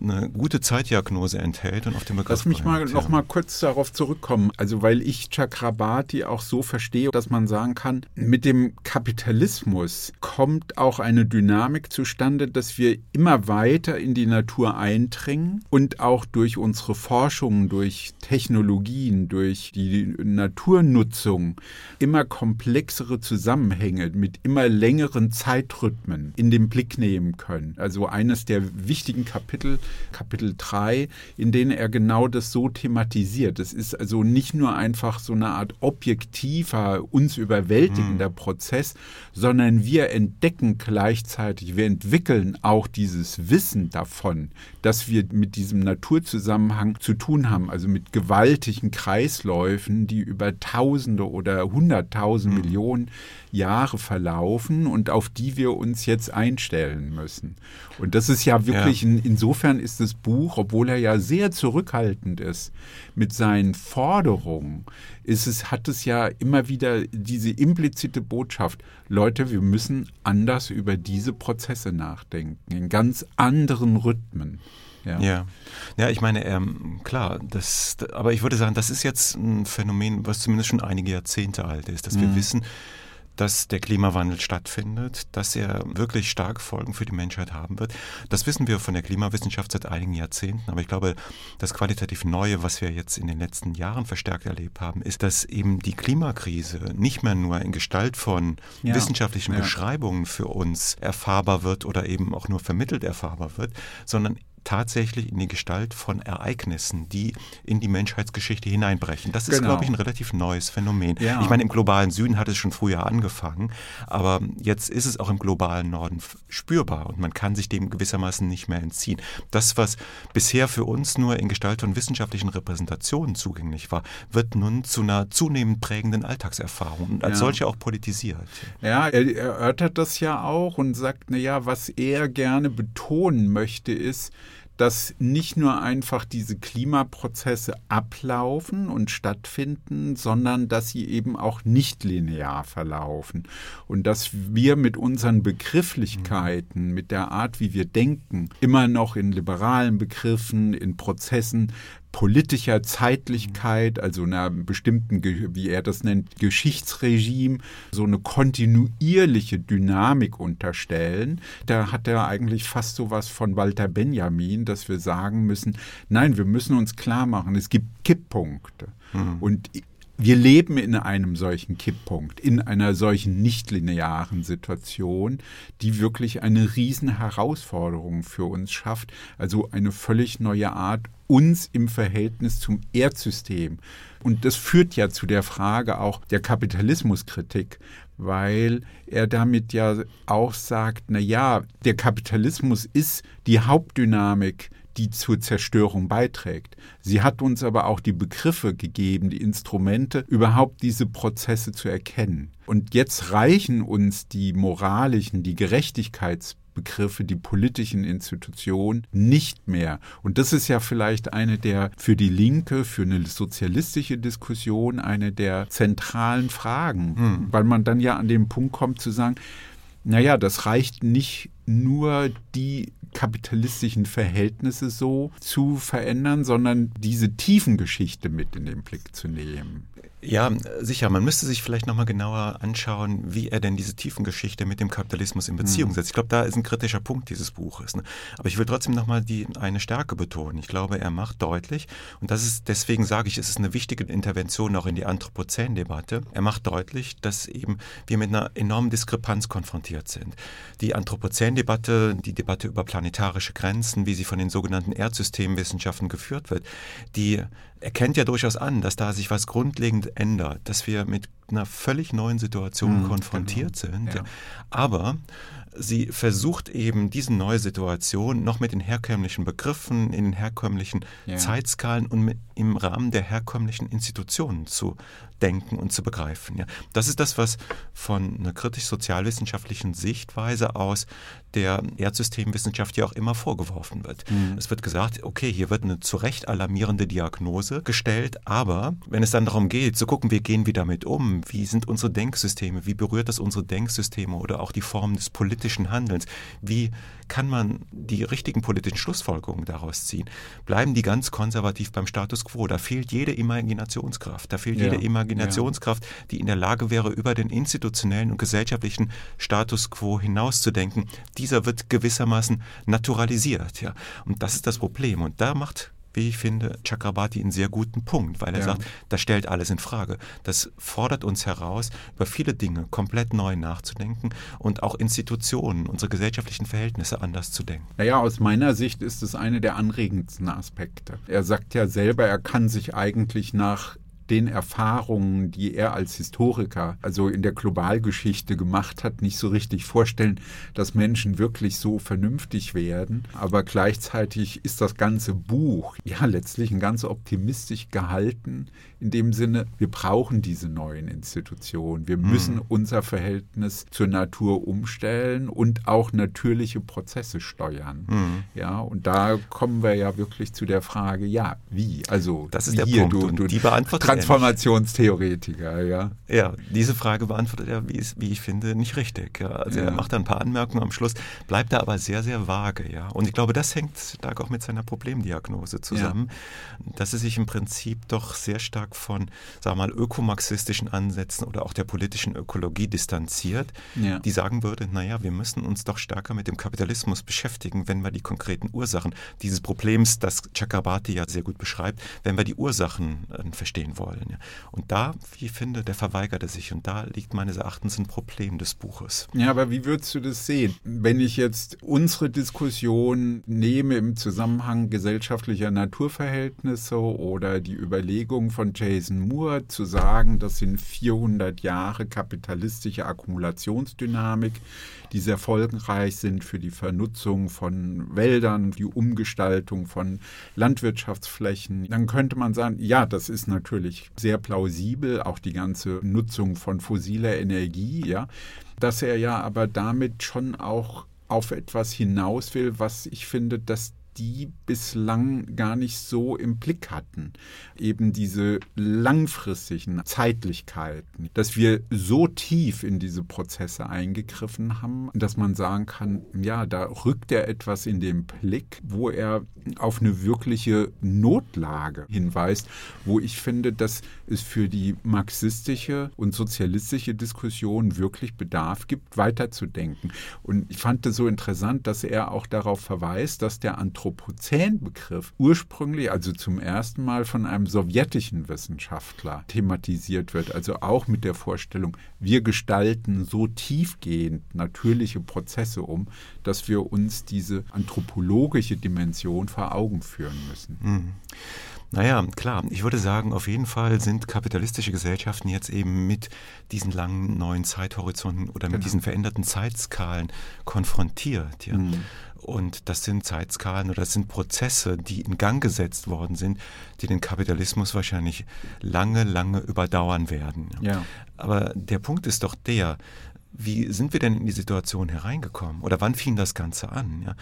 eine gute Zeitdiagnose enthält und auf den Begriff Lass mich mal ja. noch mal kurz darauf zurückkommen. Also weil ich Chakrabarti auch so verstehe, dass man sagen kann, mit dem Kapitalismus kommt auch eine Dynamik zustande, dass wir immer weiter in die Natur eindringen und auch durch unsere Forschungen, durch Technologien, durch die Naturnutzung immer komplexere Zusammenhänge mit immer längeren Zeitrhythmen in den Blick nehmen können. Also eines der wichtigen Kapitel Kapitel 3, in denen er genau das so thematisiert. Es ist also nicht nur einfach so eine Art objektiver, uns überwältigender mhm. Prozess, sondern wir entdecken gleichzeitig, wir entwickeln auch dieses Wissen davon, dass wir mit diesem Naturzusammenhang zu tun haben, also mit gewaltigen Kreisläufen, die über Tausende oder Hunderttausend mhm. Millionen Jahre verlaufen und auf die wir uns jetzt einstellen müssen. Und das ist ja wirklich, ja. insofern ist das Buch, obwohl er ja sehr zurückhaltend ist mit seinen Forderungen, ist es, hat es ja immer wieder diese implizite Botschaft, Leute, wir müssen anders über diese Prozesse nachdenken, in ganz anderen Rhythmen. Ja. ja. ja, ich meine, ähm, klar, das, aber ich würde sagen, das ist jetzt ein Phänomen, was zumindest schon einige Jahrzehnte alt ist, dass mhm. wir wissen, dass der Klimawandel stattfindet, dass er wirklich starke Folgen für die Menschheit haben wird. Das wissen wir von der Klimawissenschaft seit einigen Jahrzehnten, aber ich glaube, das qualitativ Neue, was wir jetzt in den letzten Jahren verstärkt erlebt haben, ist, dass eben die Klimakrise nicht mehr nur in Gestalt von ja. wissenschaftlichen ja. Beschreibungen für uns erfahrbar wird oder eben auch nur vermittelt erfahrbar wird, sondern tatsächlich in die Gestalt von Ereignissen, die in die Menschheitsgeschichte hineinbrechen. Das ist, genau. glaube ich, ein relativ neues Phänomen. Ja. Ich meine, im globalen Süden hat es schon früher angefangen, aber jetzt ist es auch im globalen Norden spürbar und man kann sich dem gewissermaßen nicht mehr entziehen. Das, was bisher für uns nur in Gestalt von wissenschaftlichen Repräsentationen zugänglich war, wird nun zu einer zunehmend prägenden Alltagserfahrung und als ja. solche auch politisiert. Ja, er erörtert das ja auch und sagt, na ja, was er gerne betonen möchte, ist, dass nicht nur einfach diese Klimaprozesse ablaufen und stattfinden, sondern dass sie eben auch nicht linear verlaufen. Und dass wir mit unseren Begrifflichkeiten, mit der Art, wie wir denken, immer noch in liberalen Begriffen, in Prozessen politischer Zeitlichkeit, also einer bestimmten, wie er das nennt, Geschichtsregime, so eine kontinuierliche Dynamik unterstellen. Da hat er eigentlich fast so was von Walter Benjamin, dass wir sagen müssen, nein, wir müssen uns klar machen, es gibt Kipppunkte. Mhm. Und wir leben in einem solchen Kipppunkt, in einer solchen nichtlinearen Situation, die wirklich eine Riesenherausforderung für uns schafft. Also eine völlig neue Art, uns im Verhältnis zum Erdsystem. Und das führt ja zu der Frage auch der Kapitalismuskritik, weil er damit ja auch sagt, na ja, der Kapitalismus ist die Hauptdynamik die zur Zerstörung beiträgt. Sie hat uns aber auch die Begriffe gegeben, die Instrumente, überhaupt diese Prozesse zu erkennen. Und jetzt reichen uns die moralischen, die Gerechtigkeitsbegriffe, die politischen Institutionen nicht mehr. Und das ist ja vielleicht eine der für die Linke, für eine sozialistische Diskussion eine der zentralen Fragen, hm. weil man dann ja an den Punkt kommt zu sagen, naja, das reicht nicht nur die kapitalistischen Verhältnisse so zu verändern, sondern diese Tiefengeschichte mit in den Blick zu nehmen. Ja, sicher. Man müsste sich vielleicht nochmal genauer anschauen, wie er denn diese Tiefengeschichte mit dem Kapitalismus in Beziehung mhm. setzt. Ich glaube, da ist ein kritischer Punkt dieses Buches. Ne? Aber ich will trotzdem nochmal die, eine Stärke betonen. Ich glaube, er macht deutlich, und das ist, deswegen sage ich, es ist eine wichtige Intervention auch in die Anthropozän-Debatte. Er macht deutlich, dass eben wir mit einer enormen Diskrepanz konfrontiert sind. Die Anthropozän-Debatte, die Debatte über planetarische Grenzen, wie sie von den sogenannten Erdsystemwissenschaften geführt wird, die erkennt ja durchaus an, dass da sich was grundlegend ändert, dass wir mit einer völlig neuen Situation mhm, konfrontiert genau. sind. Ja. Aber sie versucht eben diese neue Situation noch mit den herkömmlichen Begriffen, in den herkömmlichen ja. Zeitskalen und mit, im Rahmen der herkömmlichen Institutionen zu denken und zu begreifen. Ja. Das ist das, was von einer kritisch-sozialwissenschaftlichen Sichtweise aus der Erdsystemwissenschaft ja auch immer vorgeworfen wird. Mhm. Es wird gesagt, okay, hier wird eine zu Recht alarmierende Diagnose gestellt, aber wenn es dann darum geht, zu gucken, wie gehen wir damit um, wie sind unsere Denksysteme, wie berührt das unsere Denksysteme oder auch die Formen des politischen Handelns, wie kann man die richtigen politischen Schlussfolgerungen daraus ziehen? Bleiben die ganz konservativ beim Status quo? Da fehlt jede Imaginationskraft, da fehlt ja. jede Imaginationskraft, die in der Lage wäre, über den institutionellen und gesellschaftlichen Status quo hinauszudenken. Dieser wird gewissermaßen naturalisiert. Ja. Und das ist das Problem. Und da macht wie ich finde, Chakrabarti einen sehr guten Punkt, weil er ja. sagt, das stellt alles in Frage. Das fordert uns heraus, über viele Dinge komplett neu nachzudenken und auch Institutionen, unsere gesellschaftlichen Verhältnisse anders zu denken. Naja, aus meiner Sicht ist es eine der anregendsten Aspekte. Er sagt ja selber, er kann sich eigentlich nach den Erfahrungen, die er als Historiker, also in der Globalgeschichte gemacht hat, nicht so richtig vorstellen, dass Menschen wirklich so vernünftig werden. Aber gleichzeitig ist das ganze Buch ja letztlich ein ganz optimistisch gehalten, in dem Sinne, wir brauchen diese neuen Institutionen. Wir mhm. müssen mhm. unser Verhältnis zur Natur umstellen und auch natürliche Prozesse steuern. Mhm. Ja, und da kommen wir ja wirklich zu der Frage, ja, wie? Also, das ist der hier, Punkt. Du, du, die beantwortet Transformationstheoretiker, ja. Ja, diese Frage beantwortet er, wie, wie ich finde, nicht richtig. Ja. Also ja. er macht da ein paar Anmerkungen am Schluss, bleibt da aber sehr, sehr vage, ja. Und ich glaube, das hängt stark auch mit seiner Problemdiagnose zusammen, ja. dass er sich im Prinzip doch sehr stark von, sagen wir mal, ökomarxistischen Ansätzen oder auch der politischen Ökologie distanziert, die sagen würde, naja, wir müssen uns doch stärker mit dem Kapitalismus beschäftigen, wenn wir die konkreten Ursachen dieses Problems, das Chakrabarti ja sehr gut beschreibt, wenn wir die Ursachen äh, verstehen wollen wollen. Und da, wie ich finde, der verweigerte sich. Und da liegt meines Erachtens ein Problem des Buches. Ja, aber wie würdest du das sehen? Wenn ich jetzt unsere Diskussion nehme im Zusammenhang gesellschaftlicher Naturverhältnisse oder die Überlegung von Jason Moore zu sagen, das sind 400 Jahre kapitalistische Akkumulationsdynamik, die sehr folgenreich sind für die Vernutzung von Wäldern, die Umgestaltung von Landwirtschaftsflächen, dann könnte man sagen, ja, das ist natürlich sehr plausibel, auch die ganze Nutzung von fossiler Energie, ja, dass er ja aber damit schon auch auf etwas hinaus will, was ich finde, dass die bislang gar nicht so im Blick hatten. Eben diese langfristigen Zeitlichkeiten, dass wir so tief in diese Prozesse eingegriffen haben, dass man sagen kann, ja, da rückt er etwas in den Blick, wo er auf eine wirkliche Notlage hinweist, wo ich finde, dass es für die marxistische und sozialistische Diskussion wirklich Bedarf gibt, weiterzudenken. Und ich fand es so interessant, dass er auch darauf verweist, dass der Anthropologie Anthropozän-Begriff ursprünglich, also zum ersten Mal von einem sowjetischen Wissenschaftler thematisiert wird, also auch mit der Vorstellung, wir gestalten so tiefgehend natürliche Prozesse um, dass wir uns diese anthropologische Dimension vor Augen führen müssen. Mhm. Naja, klar. Ich würde sagen, auf jeden Fall sind kapitalistische Gesellschaften jetzt eben mit diesen langen neuen Zeithorizonten oder mit genau. diesen veränderten Zeitskalen konfrontiert. Ja. Mhm. Und das sind Zeitskalen oder das sind Prozesse, die in Gang gesetzt worden sind, die den Kapitalismus wahrscheinlich lange, lange überdauern werden. Ja. Aber der Punkt ist doch der, wie sind wir denn in die Situation hereingekommen? Oder wann fing das Ganze an? Ja?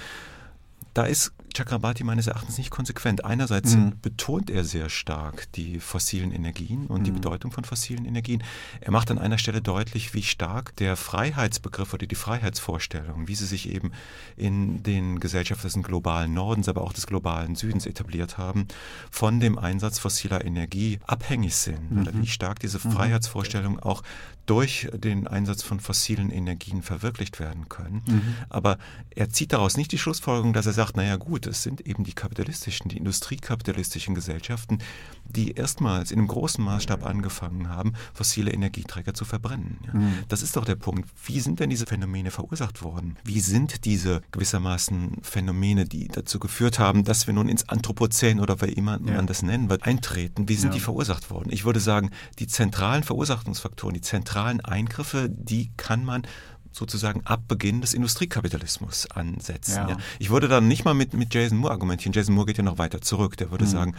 Da ist Chakrabarti meines Erachtens nicht konsequent. Einerseits mhm. betont er sehr stark die fossilen Energien und mhm. die Bedeutung von fossilen Energien. Er macht an einer Stelle deutlich, wie stark der Freiheitsbegriff oder die Freiheitsvorstellung, wie sie sich eben in den Gesellschaften des globalen Nordens, aber auch des globalen Südens etabliert haben, von dem Einsatz fossiler Energie abhängig sind. Mhm. Oder wie stark diese mhm. Freiheitsvorstellungen auch durch den Einsatz von fossilen Energien verwirklicht werden können. Mhm. Aber er zieht daraus nicht die Schlussfolgerung, dass er sagt, naja gut, es sind eben die kapitalistischen, die industriekapitalistischen Gesellschaften, die erstmals in einem großen Maßstab angefangen haben, fossile Energieträger zu verbrennen. Ja. Mhm. Das ist doch der Punkt. Wie sind denn diese Phänomene verursacht worden? Wie sind diese gewissermaßen Phänomene, die dazu geführt haben, dass wir nun ins Anthropozän oder wie immer ja. man das nennen wird, eintreten? Wie sind ja. die verursacht worden? Ich würde sagen, die zentralen Verursachungsfaktoren, die zentralen Eingriffe, die kann man sozusagen ab Beginn des Industriekapitalismus ansetzen. Ja. Ja. Ich würde dann nicht mal mit, mit Jason Moore argumentieren. Jason Moore geht ja noch weiter zurück. Der würde mhm. sagen,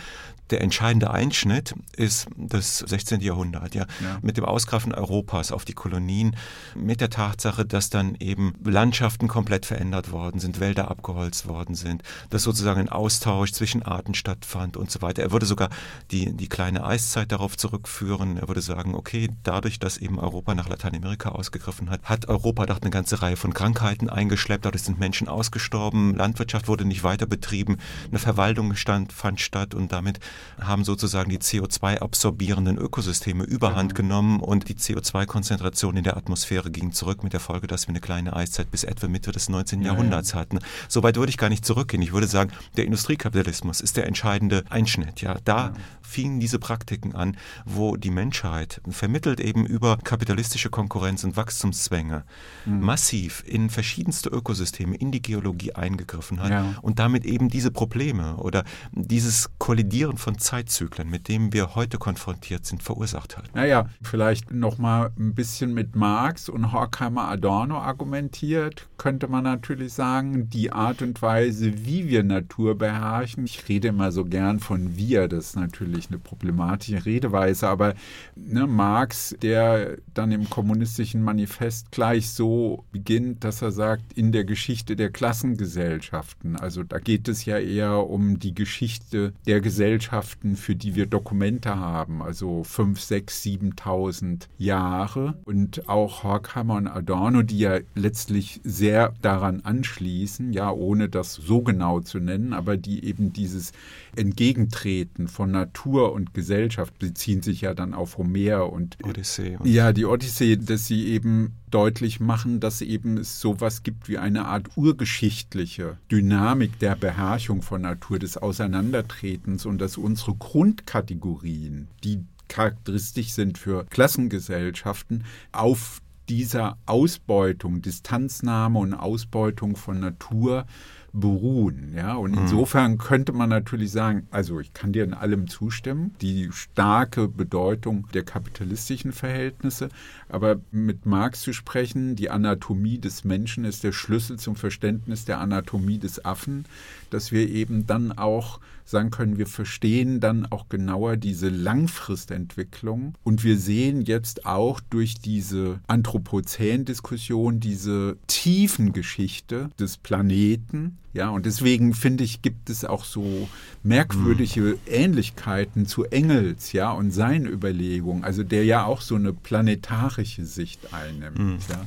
der entscheidende Einschnitt ist das 16. Jahrhundert, ja, ja. mit dem Ausgreifen Europas auf die Kolonien, mit der Tatsache, dass dann eben Landschaften komplett verändert worden sind, Wälder abgeholzt worden sind, dass sozusagen ein Austausch zwischen Arten stattfand und so weiter. Er würde sogar die, die kleine Eiszeit darauf zurückführen. Er würde sagen, okay, dadurch, dass eben Europa nach Lateinamerika ausgegriffen hat, hat Europa Unverdacht eine ganze Reihe von Krankheiten eingeschleppt, dadurch sind Menschen ausgestorben, Landwirtschaft wurde nicht weiter betrieben, eine Verwaltung stand, fand statt und damit haben sozusagen die CO2-absorbierenden Ökosysteme überhand mhm. genommen und die CO2-Konzentration in der Atmosphäre ging zurück mit der Folge, dass wir eine kleine Eiszeit bis etwa Mitte des 19. Ja, Jahrhunderts ja. hatten. Soweit würde ich gar nicht zurückgehen. Ich würde sagen, der Industriekapitalismus ist der entscheidende Einschnitt. Ja, da ja. fingen diese Praktiken an, wo die Menschheit vermittelt eben über kapitalistische Konkurrenz und Wachstumszwänge mhm. massiv in verschiedenste Ökosysteme, in die Geologie eingegriffen hat ja. und damit eben diese Probleme oder dieses Kollidieren von Zeitzyklen, mit dem wir heute konfrontiert sind, verursacht hat. Naja, vielleicht noch mal ein bisschen mit Marx und Horkheimer Adorno argumentiert, könnte man natürlich sagen, die Art und Weise, wie wir Natur beherrschen. Ich rede immer so gern von wir, das ist natürlich eine problematische Redeweise, aber ne, Marx, der dann im kommunistischen Manifest gleich so beginnt, dass er sagt, in der Geschichte der Klassengesellschaften, also da geht es ja eher um die Geschichte der Gesellschaften, für die wir Dokumente haben, also 5, 6, 7.000 Jahre und auch Horkheimer und Adorno, die ja letztlich sehr daran anschließen, ja, ohne das so genau zu nennen, aber die eben dieses Entgegentreten von Natur und Gesellschaft beziehen sich ja dann auf Homer und Odyssee. Und ja, die Odyssee, dass sie eben deutlich machen, dass eben es sowas gibt wie eine Art urgeschichtliche Dynamik der Beherrschung von Natur, des Auseinandertretens und dass unsere Grundkategorien, die charakteristisch sind für Klassengesellschaften, auf dieser Ausbeutung, Distanznahme und Ausbeutung von Natur beruhen. Ja? Und mhm. insofern könnte man natürlich sagen, also ich kann dir in allem zustimmen, die starke Bedeutung der kapitalistischen Verhältnisse, aber mit Marx zu sprechen, die Anatomie des Menschen ist der Schlüssel zum Verständnis der Anatomie des Affen, dass wir eben dann auch sagen können, wir verstehen dann auch genauer diese Langfristentwicklung. Und wir sehen jetzt auch durch diese Anthropozän-Diskussion diese Tiefengeschichte des Planeten, ja, und deswegen finde ich, gibt es auch so merkwürdige. Ähnlichkeiten zu Engels, ja, und seinen Überlegungen, also der ja auch so eine planetarische Sicht einnimmt. Mhm. Ja.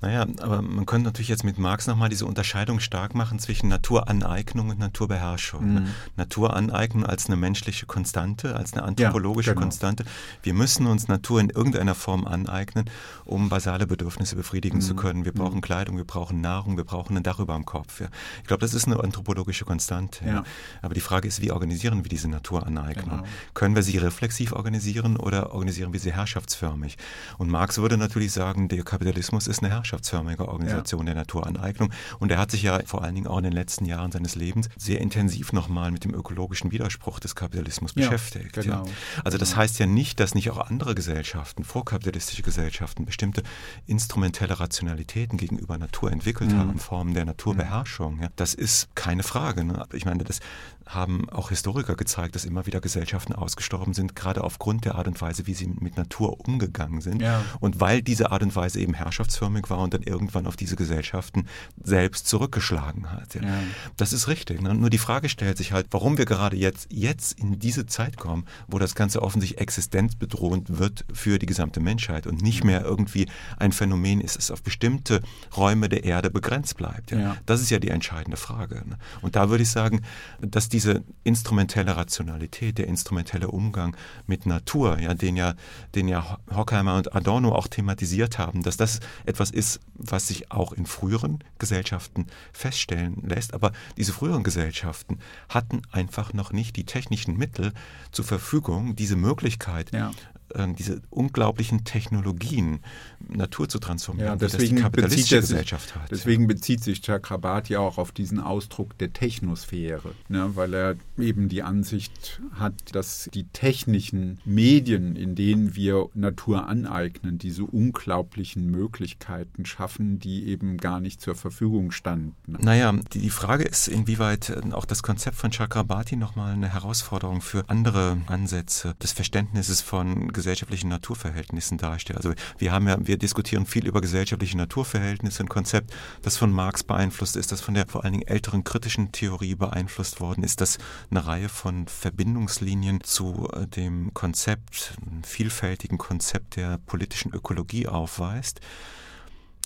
Naja, aber man könnte natürlich jetzt mit Marx nochmal diese Unterscheidung stark machen zwischen Naturaneignung und Naturbeherrschung. Mhm. Naturaneignung als eine menschliche Konstante, als eine anthropologische ja, genau. Konstante. Wir müssen uns Natur in irgendeiner Form aneignen, um basale Bedürfnisse befriedigen mhm. zu können. Wir brauchen mhm. Kleidung, wir brauchen Nahrung, wir brauchen ein Dach über dem Kopf. Ja. Ich glaube, das ist eine anthropologische Konstante. Ja. Aber die Frage ist, wie organisieren wir diese Naturaneignung? Genau. Können wir sie reflexiv organisieren oder organisieren wir sie herrschaftsförmig? Und Marx würde natürlich sagen, der Kapitalismus ist eine Herrschaft gewerkschaftsförmige Organisation ja. der Naturaneignung. Und er hat sich ja vor allen Dingen auch in den letzten Jahren seines Lebens sehr intensiv nochmal mit dem ökologischen Widerspruch des Kapitalismus ja, beschäftigt. Genau. Also das genau. heißt ja nicht, dass nicht auch andere Gesellschaften, vorkapitalistische Gesellschaften, bestimmte instrumentelle Rationalitäten gegenüber Natur entwickelt mhm. haben, Formen der Naturbeherrschung. Ja. Das ist keine Frage. Ne? Ich meine, das haben auch Historiker gezeigt, dass immer wieder Gesellschaften ausgestorben sind, gerade aufgrund der Art und Weise, wie sie mit Natur umgegangen sind. Ja. Und weil diese Art und Weise eben herrschaftsförmig war und dann irgendwann auf diese Gesellschaften selbst zurückgeschlagen hat. Ja. Ja. Das ist richtig. Ne? Nur die Frage stellt sich halt, warum wir gerade jetzt, jetzt in diese Zeit kommen, wo das Ganze offensichtlich existenzbedrohend wird für die gesamte Menschheit und nicht mehr irgendwie ein Phänomen ist, das auf bestimmte Räume der Erde begrenzt bleibt. Das ist ja die entscheidende Frage. Ne? Und da würde ich sagen, dass diese instrumentelle Rationalität, der instrumentelle Umgang mit Natur, ja, den ja, den ja Horkheimer und Adorno auch thematisiert haben, dass das etwas ist, was sich auch in früheren Gesellschaften feststellen lässt. Aber diese früheren Gesellschaften hatten einfach noch nicht die technischen Mittel zur Verfügung, diese Möglichkeit ja. Ähm, diese unglaublichen Technologien, Natur zu transformieren, ja, deswegen die, kapitalistische Gesellschaft hat. Deswegen bezieht sich Chakrabarti auch auf diesen Ausdruck der Technosphäre, ne, weil er eben die Ansicht hat, dass die technischen Medien, in denen wir Natur aneignen, diese unglaublichen Möglichkeiten schaffen, die eben gar nicht zur Verfügung standen. Naja, die, die Frage ist, inwieweit äh, auch das Konzept von Chakrabarti nochmal eine Herausforderung für andere Ansätze des Verständnisses von gesellschaftlichen Naturverhältnissen darstellt. Also wir haben ja, wir diskutieren viel über gesellschaftliche Naturverhältnisse, ein Konzept, das von Marx beeinflusst ist, das von der vor allen Dingen älteren kritischen Theorie beeinflusst worden ist, das eine Reihe von Verbindungslinien zu äh, dem Konzept, einem vielfältigen Konzept der politischen Ökologie aufweist.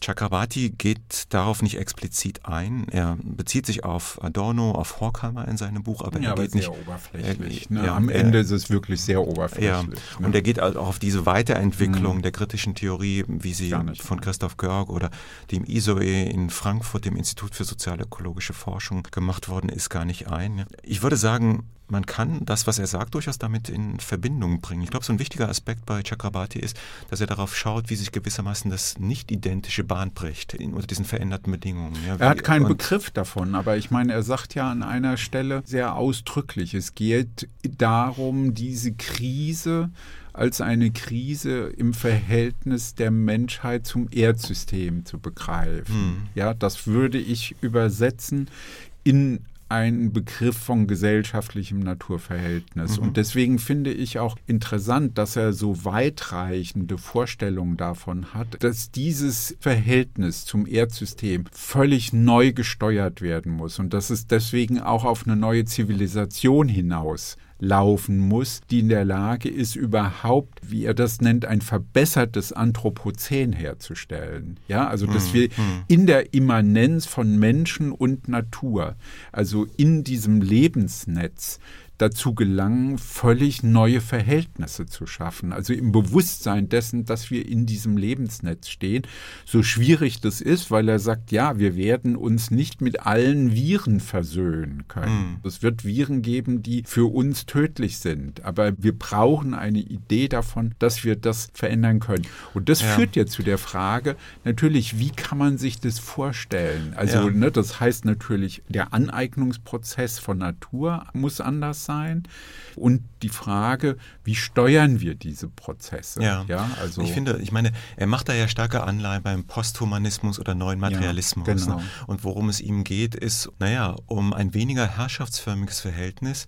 Chakrabarti geht darauf nicht explizit ein. Er bezieht sich auf Adorno, auf Horkheimer in seinem Buch, aber ja, er aber geht sehr nicht. oberflächlich. Er, ne? ja, Am er, Ende ist es wirklich sehr oberflächlich. Ja, ne? und er geht auch auf diese Weiterentwicklung Mhm. der kritischen Theorie, wie sie von. Christoph Görg oder dem ISOE in Frankfurt, dem Institut für sozialökologische Forschung, gemacht worden ist, gar nicht ein. Ich würde sagen, man kann das, was er sagt, durchaus damit in Verbindung bringen. Ich glaube, so ein wichtiger Aspekt bei Chakrabarti ist, dass er darauf schaut, wie sich gewissermaßen das nicht-identische Bahn bricht in, unter diesen veränderten Bedingungen. Ja, Er hat keinen Begriff davon, aber ich meine, er sagt ja an einer Stelle sehr ausdrücklich, es geht darum, diese Krise als eine Krise im Verhältnis der Menschheit zum Erdsystem zu begreifen. Hm. Ja, das würde ich übersetzen in einen Begriff von gesellschaftlichem Naturverhältnis. Mhm. Und deswegen finde ich auch interessant, dass er so weitreichende Vorstellungen davon hat, dass dieses Verhältnis zum Erdsystem völlig neu gesteuert werden muss und dass es deswegen auch auf eine neue Zivilisation hinaus laufen muss, die in der Lage ist, überhaupt, wie er das nennt, ein verbessertes Anthropozän herzustellen. Ja, also dass wir in der Immanenz von Menschen und Natur, also in diesem Lebensnetz, dazu gelangen, völlig neue Verhältnisse zu schaffen. Also im Bewusstsein dessen, dass wir in diesem Lebensnetz stehen. So schwierig das ist, weil er sagt, ja, wir werden uns nicht mit allen Viren versöhnen können. Es wird Viren geben, die für uns tödlich sind. Aber wir brauchen eine Idee davon, dass wir das verändern können. Und das Ja. führt jetzt zu der Frage, natürlich, wie kann man sich das vorstellen? Also, Ja. ne, das heißt natürlich, der Aneignungsprozess von Natur muss anders sein. Und die Frage, wie steuern wir diese Prozesse? Ja, also ich finde, ich meine, er macht da ja starke Anleihen beim Posthumanismus oder neuen Materialismus. genau. ne? Und worum es ihm geht, ist, naja, um ein weniger herrschaftsförmiges Verhältnis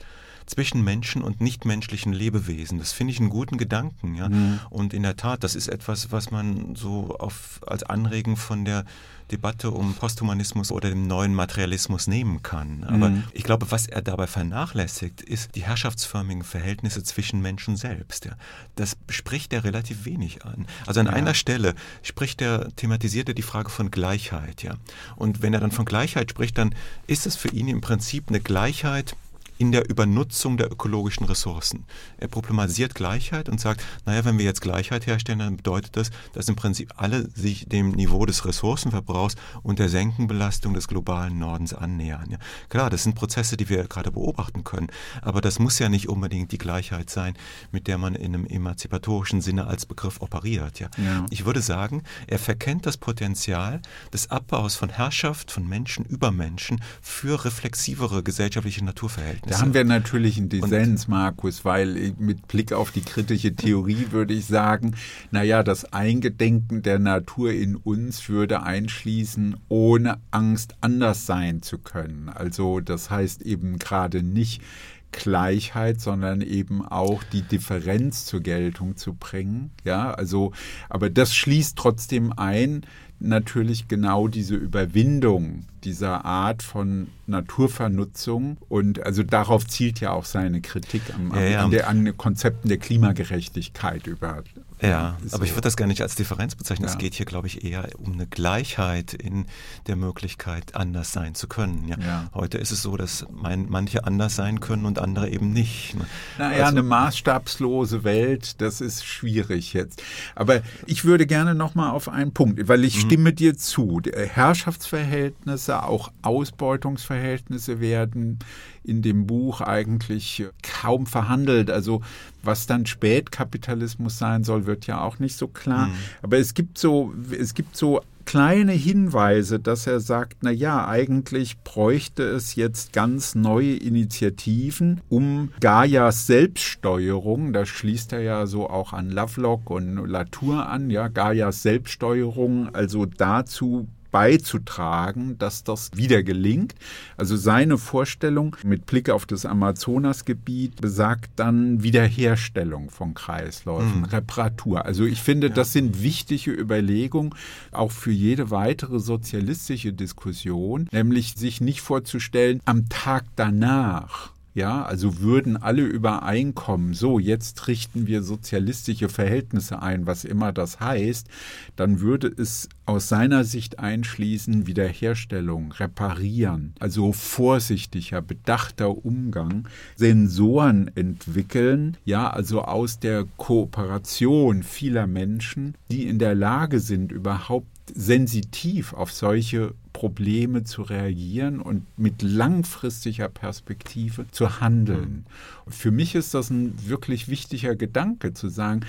zwischen Menschen und nichtmenschlichen Lebewesen. Das finde ich einen guten Gedanken, ja. Mhm. Und in der Tat, das ist etwas, was man so auf, als Anregen von der Debatte um Posthumanismus oder dem neuen Materialismus nehmen kann. Aber Mhm. ich glaube, was er dabei vernachlässigt, ist die herrschaftsförmigen Verhältnisse zwischen Menschen selbst. Ja. Das spricht er relativ wenig an. Also an Ja. einer Stelle spricht er, thematisiert er die Frage von Gleichheit. Ja. Und wenn er dann von Gleichheit spricht, dann ist es für ihn im Prinzip eine Gleichheit, in der Übernutzung der ökologischen Ressourcen. Er problematisiert Gleichheit und sagt, naja, wenn wir jetzt Gleichheit herstellen, dann bedeutet das, dass im Prinzip alle sich dem Niveau des Ressourcenverbrauchs und der Senkenbelastung des globalen Nordens annähern. Ja, klar, das sind Prozesse, die wir gerade beobachten können, aber das muss ja nicht unbedingt die Gleichheit sein, mit der man in einem emanzipatorischen Sinne als Begriff operiert. Ja. Ja. Ich würde sagen, er verkennt das Potenzial des Abbaus von Herrschaft, von Menschen über Menschen für reflexivere gesellschaftliche Naturverhältnisse. Da haben wir natürlich einen Dissens, Markus, weil mit Blick auf die kritische Theorie würde ich sagen, naja, das Eingedenken der Natur in uns würde einschließen, ohne Angst anders sein zu können. Also das heißt eben gerade nicht Gleichheit, sondern eben auch die Differenz zur Geltung zu bringen. Ja, also, aber das schließt trotzdem ein, natürlich genau diese Überwindung dieser Art von Naturvernutzung und also darauf zielt ja auch seine Kritik am, Ja, ja. An, der, an den Konzepten der Klimagerechtigkeit über. Ja, Ist aber ich so. würde das gar nicht als Differenz bezeichnen. Es Ja. geht hier, glaube ich, eher um eine Gleichheit in der Möglichkeit, anders sein zu können. Ja. Ja. Heute ist es so, dass mein, manche anders sein können und andere eben nicht. ne? Naja, Also- eine maßstabslose Welt, das ist schwierig jetzt. Aber ich würde gerne noch mal auf einen Punkt, weil Mhm. ich stimme dir zu. Die Herrschaftsverhältnisse, auch Ausbeutungsverhältnisse werden in dem Buch eigentlich kaum verhandelt. Also was dann Spätkapitalismus sein soll, wird ja auch nicht so klar. Mhm. Aber es gibt so, es gibt so kleine Hinweise, dass er sagt, na ja, eigentlich bräuchte es jetzt ganz neue Initiativen, um Gaias Selbststeuerung, da schließt er ja so auch an Lovelock und Latour an, ja, Gaias Selbststeuerung, also dazu beizutragen, dass das wieder gelingt. Also seine Vorstellung mit Blick auf das Amazonasgebiet besagt dann Wiederherstellung von Kreisläufen, Reparatur. Also ich finde, das sind wichtige Überlegungen, auch für jede weitere sozialistische Diskussion, nämlich sich nicht vorzustellen, am Tag danach ja, also würden alle übereinkommen, so jetzt richten wir sozialistische Verhältnisse ein, was immer das heißt, dann würde es aus seiner Sicht einschließen Wiederherstellung, reparieren, also vorsichtiger, bedachter Umgang, Sensoren entwickeln, ja, also aus der Kooperation vieler Menschen, die in der Lage sind, überhaupt sensitiv auf solche Probleme zu reagieren und mit langfristiger Perspektive zu handeln. Für mich ist das ein wirklich wichtiger Gedanke zu sagen,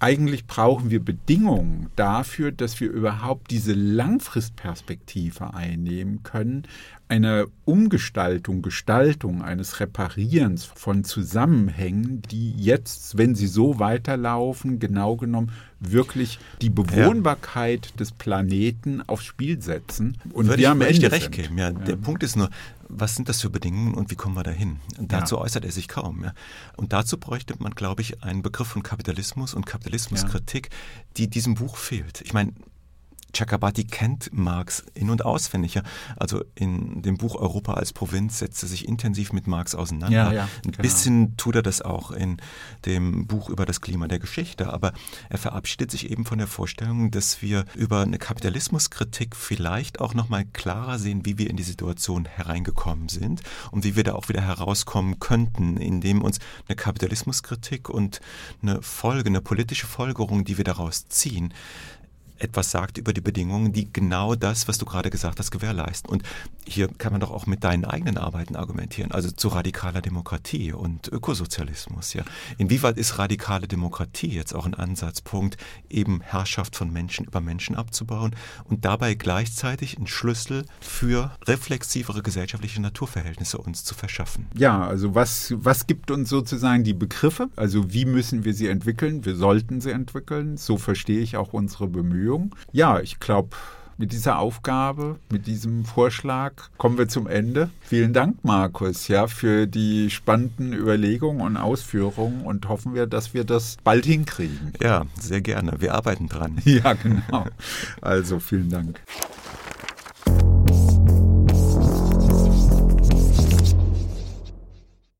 eigentlich brauchen wir Bedingungen dafür, dass wir überhaupt diese Langfristperspektive einnehmen können, eine Umgestaltung, Gestaltung eines Reparierens von Zusammenhängen, die jetzt, wenn sie so weiterlaufen, genau genommen wirklich die Bewohnbarkeit ja. des Planeten aufs Spiel setzen. Und Würde wir ich, am Ende dir recht geben. Ja, ja. Der Punkt ist nur, was sind das für Bedingungen und wie kommen wir dahin? Und dazu ja. äußert er sich kaum. Ja. Und dazu bräuchte man, glaube ich, einen Begriff von Kapitalismus und Kapitalismuskritik, die diesem Buch fehlt. Ich meine, Chakrabarti kennt Marx in- und auswendig. Ja. Also in dem Buch Europa als Provinz setzt er sich intensiv mit Marx auseinander. Ja, ja, Ein genau. bisschen tut er das auch in dem Buch über das Klima der Geschichte. Aber er verabschiedet sich eben von der Vorstellung, dass wir über eine Kapitalismuskritik vielleicht auch nochmal klarer sehen, wie wir in die Situation hereingekommen sind und wie wir da auch wieder herauskommen könnten, indem uns eine Kapitalismuskritik und eine Folge, eine politische Folgerung, die wir daraus ziehen, etwas sagt über die Bedingungen, die genau das, was du gerade gesagt hast, gewährleisten. Und hier kann man doch auch mit deinen eigenen Arbeiten argumentieren, also zu radikaler Demokratie und Ökosozialismus. Ja. Inwieweit ist radikale Demokratie jetzt auch ein Ansatzpunkt, eben Herrschaft von Menschen über Menschen abzubauen und dabei gleichzeitig ein Schlüssel für reflexivere gesellschaftliche Naturverhältnisse uns zu verschaffen? Ja, also was, was gibt uns sozusagen die Begriffe? Also wie müssen wir sie entwickeln? Wir sollten sie entwickeln. So verstehe ich auch unsere Bemühungen. Bemühungen. Ja, ich glaube, mit dieser Aufgabe, mit diesem Vorschlag kommen wir zum Ende. Vielen Dank, Markus, ja, für die spannenden Überlegungen und Ausführungen und hoffen wir, dass wir das bald hinkriegen. Ja, sehr gerne. Wir arbeiten dran. Ja, genau. Also vielen Dank.